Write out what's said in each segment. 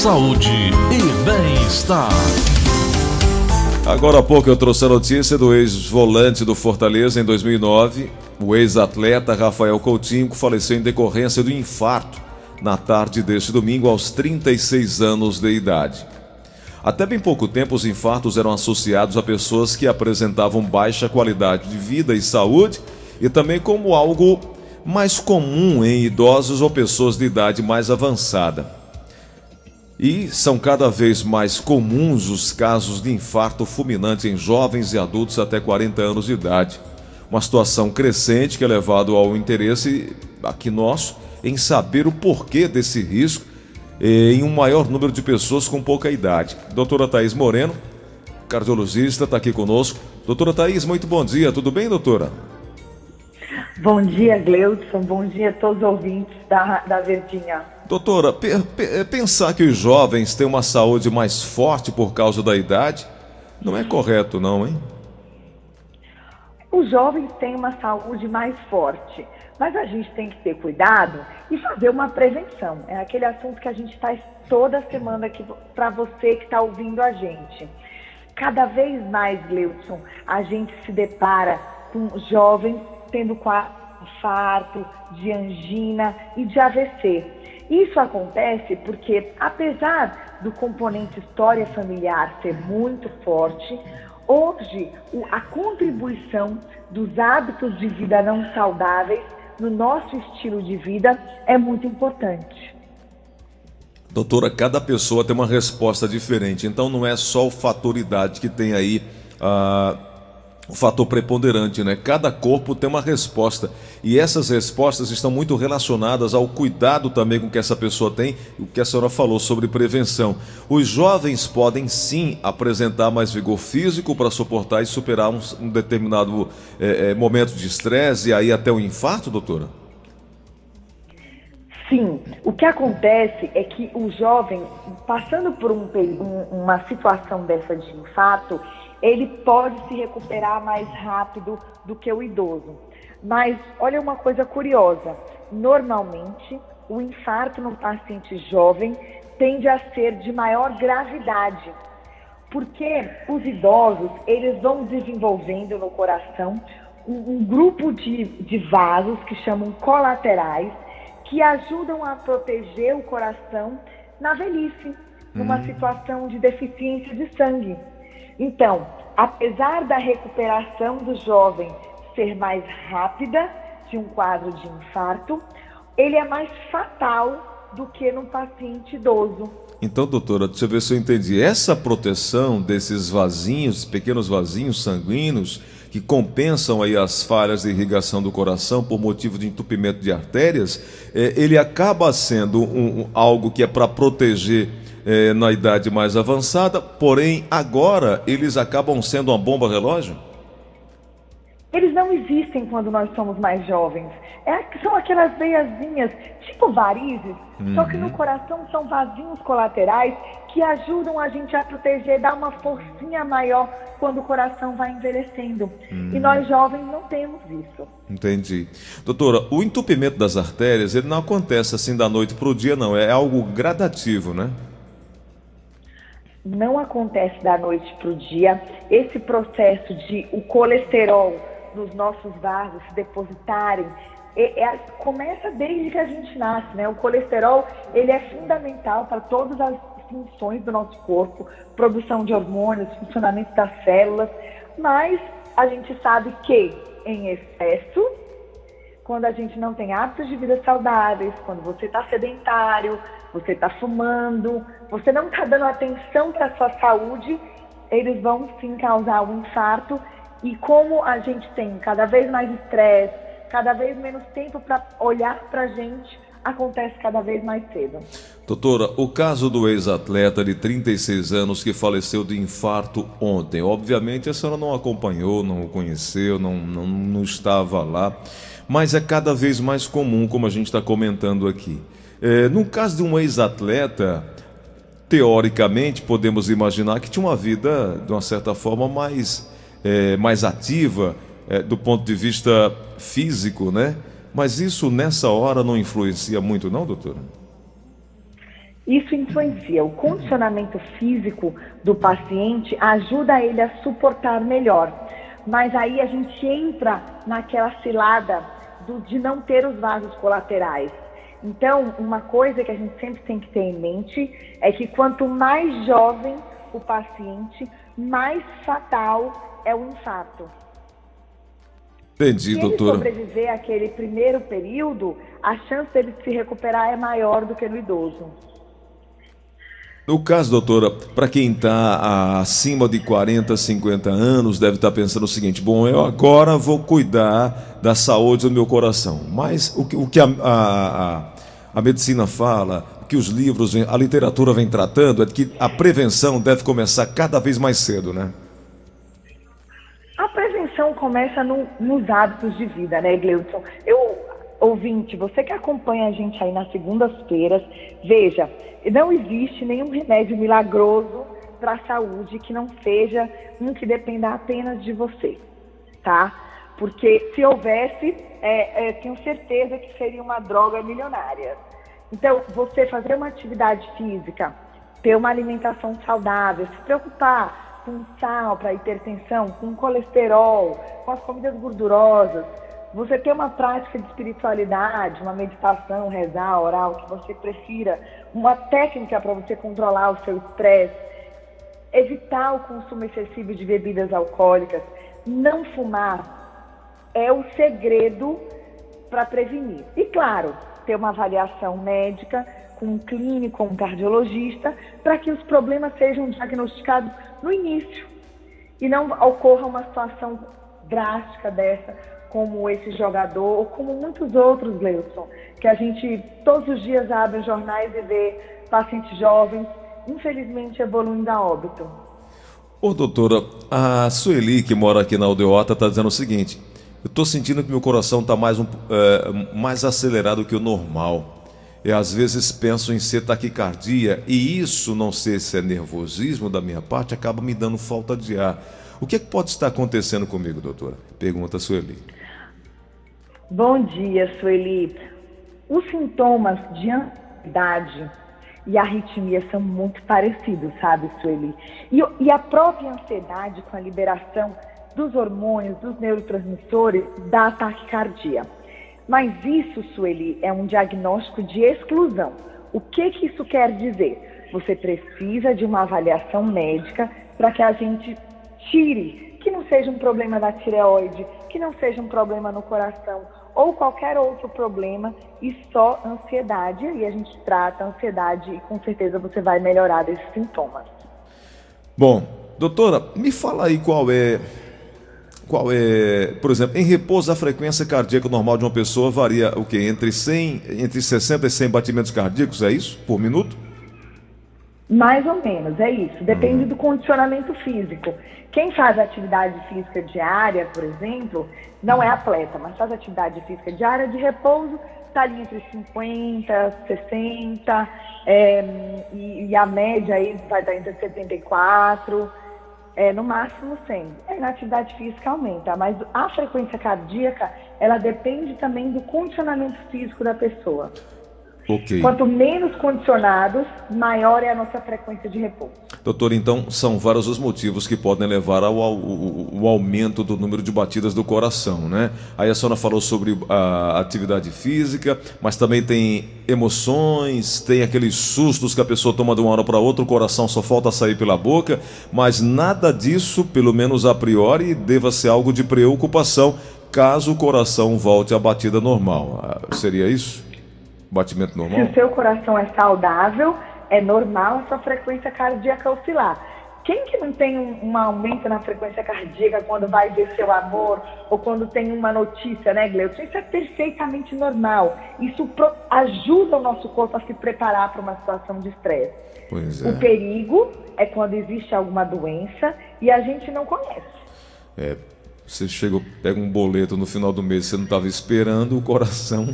saúde e bem-estar. Agora há pouco eu trouxe a notícia do ex-volante do Fortaleza em 2009, o ex-atleta Rafael Coutinho, faleceu em decorrência do infarto na tarde deste domingo, aos 36 anos de idade. Até bem pouco tempo, os infartos eram associados a pessoas que apresentavam baixa qualidade de vida e saúde e também como algo mais comum em idosos ou pessoas de idade mais avançada. E são cada vez mais comuns os casos de infarto fulminante em jovens e adultos até 40 anos de idade. Uma situação crescente que é levado ao interesse aqui nosso em saber o porquê desse risco eh, em um maior número de pessoas com pouca idade. Doutora Thaís Moreno, cardiologista, está aqui conosco. Doutora Thaís, muito bom dia, tudo bem, doutora? Bom dia, Gleudson, bom dia a todos os ouvintes da, da Verdinha. Doutora, eh, pensar que os jovens têm uma saúde mais forte por causa da idade não é correto, não, hein? Os jovens têm uma saúde mais forte, mas a gente tem que ter cuidado e fazer uma prevenção. É aquele assunto que a gente faz toda semana aqui para você que está ouvindo a gente. Cada vez mais, Gleudson, a gente se depara com jovens tendo infarto, de angina e de AVC. Isso acontece porque, apesar do componente história familiar ser muito forte, hoje a contribuição dos hábitos de vida não saudáveis no nosso estilo de vida é muito importante. Doutora, cada pessoa tem uma resposta diferente, então não é só o fator idade que tem aí uh, o fator preponderante, né? Cada corpo tem uma resposta e essas respostas estão muito relacionadas ao cuidado também com que essa pessoa tem, o que a senhora falou sobre prevenção. Os jovens podem sim apresentar mais vigor físico para suportar e superar um, um determinado é, é, momento de estresse e aí até o infarto, doutora? Sim, o que acontece é que o jovem, passando por um, um, uma situação dessa de infarto, ele pode se recuperar mais rápido do que o idoso. Mas olha uma coisa curiosa: normalmente o infarto no paciente jovem tende a ser de maior gravidade, porque os idosos eles vão desenvolvendo no coração um, um grupo de, de vasos que chamam colaterais que ajudam a proteger o coração na velhice, numa hum. situação de deficiência de sangue. Então, apesar da recuperação do jovem ser mais rápida de um quadro de infarto, ele é mais fatal do que num paciente idoso. Então, doutora, deixa eu ver se eu entendi. Essa proteção desses vasinhos, pequenos vasinhos sanguíneos, que compensam aí as falhas de irrigação do coração por motivo de entupimento de artérias, é, ele acaba sendo um, um, algo que é para proteger é, na idade mais avançada, porém agora eles acabam sendo uma bomba relógio? Eles não existem quando nós somos mais jovens. É, são aquelas veiazinhas, tipo varizes, uhum. só que no uhum. coração são vasinhos colaterais que ajudam a gente a proteger, dar uma forcinha maior quando o coração vai envelhecendo. Uhum. E nós jovens não temos isso. Entendi. Doutora, o entupimento das artérias, ele não acontece assim da noite para o dia, não. É algo gradativo, né? Não acontece da noite para o dia. Esse processo de o colesterol nos nossos vasos se depositarem é, é, começa desde que a gente nasce, né? O colesterol ele é fundamental para todas as funções do nosso corpo, produção de hormônios, funcionamento das células, mas a gente sabe que em excesso, quando a gente não tem hábitos de vida saudáveis, quando você está sedentário, você está fumando, você não está dando atenção para sua saúde, eles vão sim causar um infarto. E como a gente tem cada vez mais estresse, cada vez menos tempo para olhar para a gente, acontece cada vez mais cedo. Doutora, o caso do ex-atleta de 36 anos que faleceu de infarto ontem, obviamente a senhora não acompanhou, não o conheceu, não, não, não estava lá, mas é cada vez mais comum, como a gente está comentando aqui. É, no caso de um ex-atleta, teoricamente podemos imaginar que tinha uma vida, de uma certa forma, mais, é, mais ativa é, do ponto de vista físico, né? Mas isso nessa hora não influencia muito, não, doutora? Isso influencia. O condicionamento físico do paciente ajuda ele a suportar melhor. Mas aí a gente entra naquela cilada do, de não ter os vasos colaterais. Então, uma coisa que a gente sempre tem que ter em mente é que quanto mais jovem o paciente, mais fatal é o infarto. Entendi, se doutora. Se ele sobreviver àquele primeiro período, a chance dele se recuperar é maior do que no idoso. No caso, doutora, para quem está acima de 40, 50 anos, deve estar tá pensando o seguinte: bom, eu agora vou cuidar da saúde do meu coração. Mas o que, o que a, a, a medicina fala, o que os livros, a literatura vem tratando, é que a prevenção deve começar cada vez mais cedo, né? A prevenção começa no, nos hábitos de vida, né, Gleudson? Eu ouvinte, você que acompanha a gente aí nas segundas-feiras, veja, não existe nenhum remédio milagroso para a saúde que não seja um que dependa apenas de você, tá? Porque se houvesse, é, é, tenho certeza que seria uma droga milionária. Então, você fazer uma atividade física, ter uma alimentação saudável, se preocupar com sal para hipertensão, com colesterol, com as comidas gordurosas, você ter uma prática de espiritualidade, uma meditação, rezar, orar, o que você prefira, uma técnica para você controlar o seu estresse, evitar o consumo excessivo de bebidas alcoólicas, não fumar é o segredo para prevenir. E claro, ter uma avaliação médica com um clínico, um cardiologista, para que os problemas sejam diagnosticados no início e não ocorra uma situação drástica dessa como esse jogador, ou como muitos outros, Leilson, que a gente todos os dias abre os jornais e vê pacientes jovens, infelizmente, evoluindo a óbito. Ô doutora, a Sueli, que mora aqui na Aldeota, está dizendo o seguinte: eu estou sentindo que meu coração está mais, um, é, mais acelerado que o normal. E às vezes penso em ser taquicardia, e isso, não sei se é nervosismo da minha parte, acaba me dando falta de ar. O que, é que pode estar acontecendo comigo, doutora? Pergunta a Sueli. Bom dia, Sueli. Os sintomas de ansiedade e arritmia são muito parecidos, sabe, Sueli? E, e a própria ansiedade com a liberação dos hormônios, dos neurotransmissores, da taquicardia. Mas isso, Sueli, é um diagnóstico de exclusão. O que, que isso quer dizer? Você precisa de uma avaliação médica para que a gente tire, que não seja um problema da tireoide, que não seja um problema no coração ou qualquer outro problema e só ansiedade. E a gente trata a ansiedade e com certeza você vai melhorar desses sintomas. Bom, doutora, me fala aí qual é. Qual é, por exemplo, em repouso a frequência cardíaca normal de uma pessoa varia o quê? Entre 100, entre 60 e 100 batimentos cardíacos, é isso? Por minuto? Mais ou menos, é isso. Depende do condicionamento físico. Quem faz atividade física diária, por exemplo, não é atleta, mas faz atividade física diária de repouso, está ali entre 50, 60, é, e, e, a média aí vai estar entre 74, é, no máximo 100. É, na atividade física aumenta, mas a frequência cardíaca, ela depende também do condicionamento físico da pessoa. Okay. Quanto menos condicionados, maior é a nossa frequência de repouso. Doutor, então são vários os motivos que podem levar ao, ao, ao, aumento do número de batidas do coração, né? Aí a senhora falou sobre a atividade física, mas também tem emoções, tem aqueles sustos que a pessoa toma de uma hora para outra, o coração só falta sair pela boca, mas nada disso, pelo menos a priori, deva ser algo de preocupação caso o coração volte à batida normal. Ah, seria isso? Batimento normal? Se o seu coração é saudável, é normal a sua frequência cardíaca oscilar. Quem que não tem um, um, aumento na frequência cardíaca quando vai ver seu amor ou quando tem uma notícia, né, Gleuton? Isso é perfeitamente normal. Isso pro, ajuda o nosso corpo a se preparar para uma situação de estresse. É. O perigo é quando existe alguma doença e a gente não conhece. É, você chega, pega um boleto no final do mês, você não estava esperando, o coração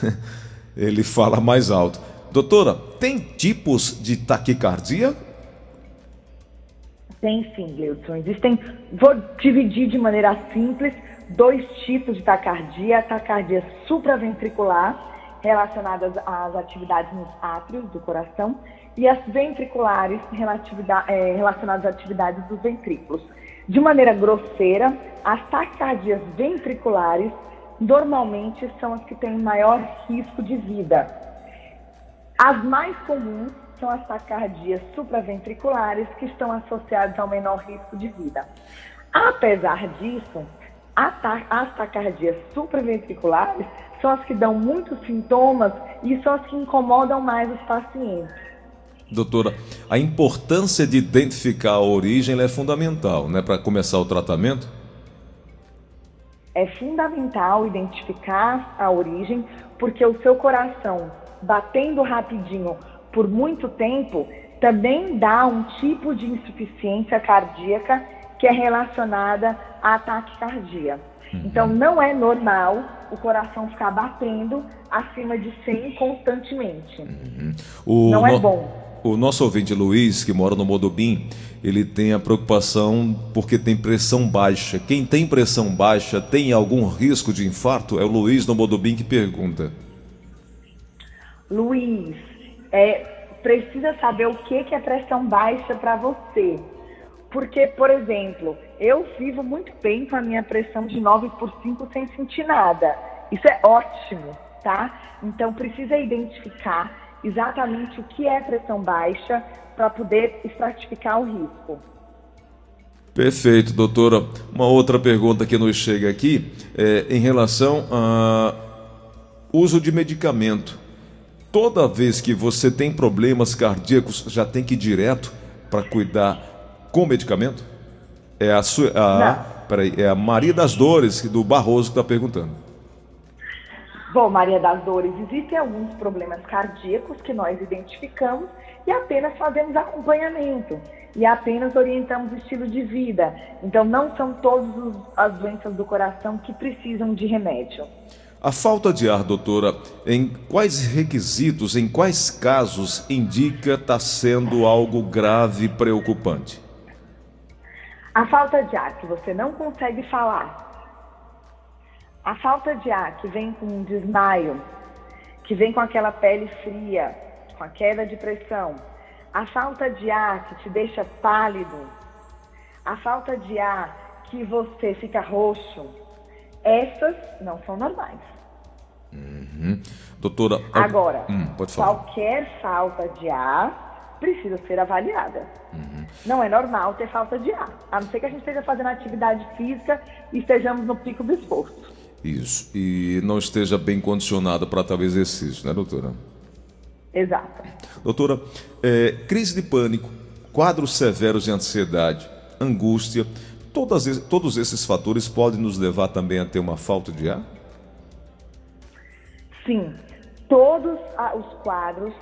ele fala mais alto. Doutora, tem tipos de taquicardia? Tem sim, Gleudson. Existem, vou dividir de maneira simples, dois tipos de taquicardia. A taquicardia supraventricular, relacionadas às atividades nos átrios do coração e as ventriculares é, relacionadas às atividades dos ventrículos. De maneira grosseira, as taquicardias ventriculares normalmente são as que têm maior risco de vida. As mais comuns são as taquicardias supraventriculares, que estão associadas ao menor risco de vida. Apesar disso, as taquicardias supraventriculares são as que dão muitos sintomas e são as que incomodam mais os pacientes. Doutora, a importância de identificar a origem é fundamental, né, para começar o tratamento? É fundamental identificar a origem, porque o seu coração batendo rapidinho por muito tempo também dá um tipo de insuficiência cardíaca que é relacionada a ataque cardíaco. Uhum. Então, não é normal o coração ficar batendo acima de 100 constantemente. Uhum. Não é no... é bom. O nosso ouvinte Luiz, que mora no Modubim, ele tem a preocupação porque tem pressão baixa. Quem tem pressão baixa tem algum risco de infarto? É o Luiz no Modubim que pergunta. Luiz, é, precisa saber o que, que é pressão baixa para você. Porque, por exemplo, eu vivo muito bem com a minha pressão de 9 por 5 sem sentir nada. Isso é ótimo, tá? Então, precisa identificar exatamente o que é pressão baixa para poder estratificar o risco. Perfeito, doutora. Uma outra pergunta que nos chega aqui é em relação ao uso de medicamento. Toda vez que você tem problemas cardíacos, já tem que ir direto para cuidar com medicamento? É a, sua, a, peraí, é a Maria das Dores, do Barroso, que está perguntando. Bom, Maria das Dores, existem alguns problemas cardíacos que nós identificamos e apenas fazemos acompanhamento e apenas orientamos o estilo de vida. Então, não são todas as doenças do coração que precisam de remédio. A falta de ar, doutora, em quais requisitos, em quais casos indica estar tá sendo algo grave e preocupante? A falta de ar que você não consegue falar. A falta de ar que vem com um desmaio, que vem com aquela pele fria, com a queda de pressão. A falta de ar que te deixa pálido. A falta de ar que você fica roxo. Essas não são normais. Uhum. Doutora. Agora, hum, qualquer falta de ar precisa ser avaliada. Uhum. Não é normal ter falta de ar, a não ser que a gente esteja fazendo atividade física e estejamos no pico do esforço. Isso, e não esteja bem condicionado para tal exercício, né, doutora? Exato. Doutora, é, crise de pânico, quadros severos de ansiedade, angústia, todas, todos esses fatores podem nos levar também a ter uma falta de ar? Sim, todos os quadros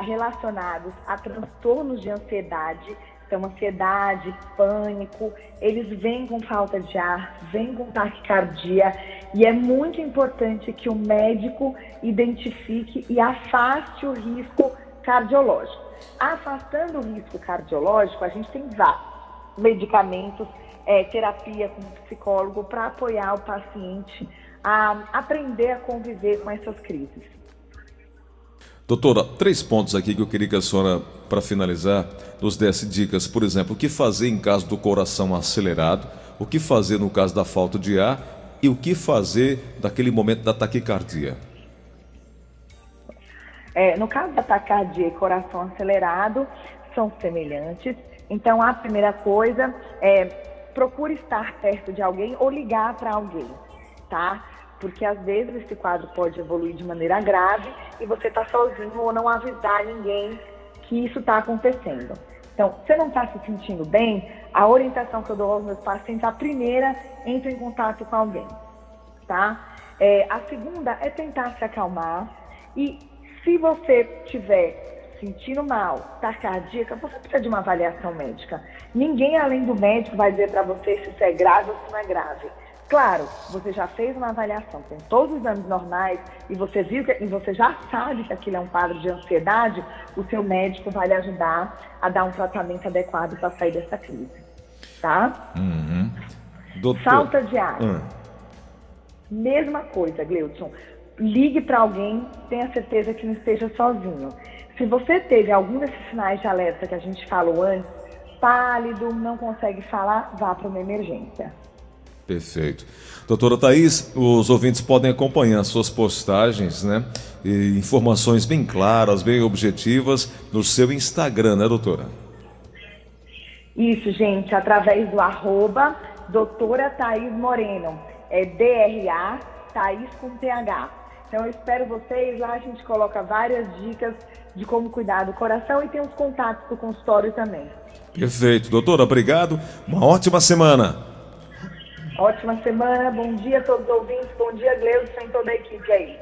relacionados a transtornos de ansiedade, então ansiedade, pânico, eles vêm com falta de ar, vêm com taquicardia e é muito importante que o médico identifique e afaste o risco cardiológico. Afastando o risco cardiológico, a gente tem vários medicamentos, é, terapia com psicólogo para apoiar o paciente a aprender a conviver com essas crises. Doutora, três pontos aqui que eu queria que a senhora, para finalizar, nos desse dicas. Por exemplo, o que fazer em caso do coração acelerado, o que fazer no caso da falta de ar e o que fazer naquele momento da taquicardia. É, no caso da taquicardia e coração acelerado, são semelhantes. Então, a primeira coisa é procure estar perto de alguém ou ligar para alguém, tá? porque às vezes esse quadro pode evoluir de maneira grave e você está sozinho ou não avisar ninguém que isso está acontecendo. Então, você não está se sentindo bem, a orientação que eu dou aos meus pacientes, a primeira, entre em contato com alguém, tá? É, a segunda é tentar se acalmar e se você tiver sentindo mal, tá cardíaca, você precisa de uma avaliação médica. Ninguém além do médico vai dizer para você se isso é grave ou se não é grave. Claro, você já fez uma avaliação com todos os exames normais e você viu que, e você já sabe que aquilo é um quadro de ansiedade, o seu médico vai lhe ajudar a dar um tratamento adequado para sair dessa crise. Tá? Uhum. Doutor... Falta de ar. Uhum. Mesma coisa, Gleudson. ligue para alguém, tenha certeza que não esteja sozinho. Se você teve algum desses sinais de alerta que a gente falou antes, pálido, não consegue falar, vá para uma emergência. Perfeito. Doutora Thais, os ouvintes podem acompanhar suas postagens, né? E informações bem claras, bem objetivas no seu Instagram, né, doutora? Isso, gente, através do arroba doutora Thaís Moreno. É D-R-A, Thaís com TH. Então eu espero vocês, lá a gente coloca várias dicas de como cuidar do coração e tem os contatos do consultório também. Perfeito. Doutora, obrigado. Uma ótima semana. Ótima semana, bom dia a todos os ouvintes, bom dia, Gleuson e toda a equipe aí.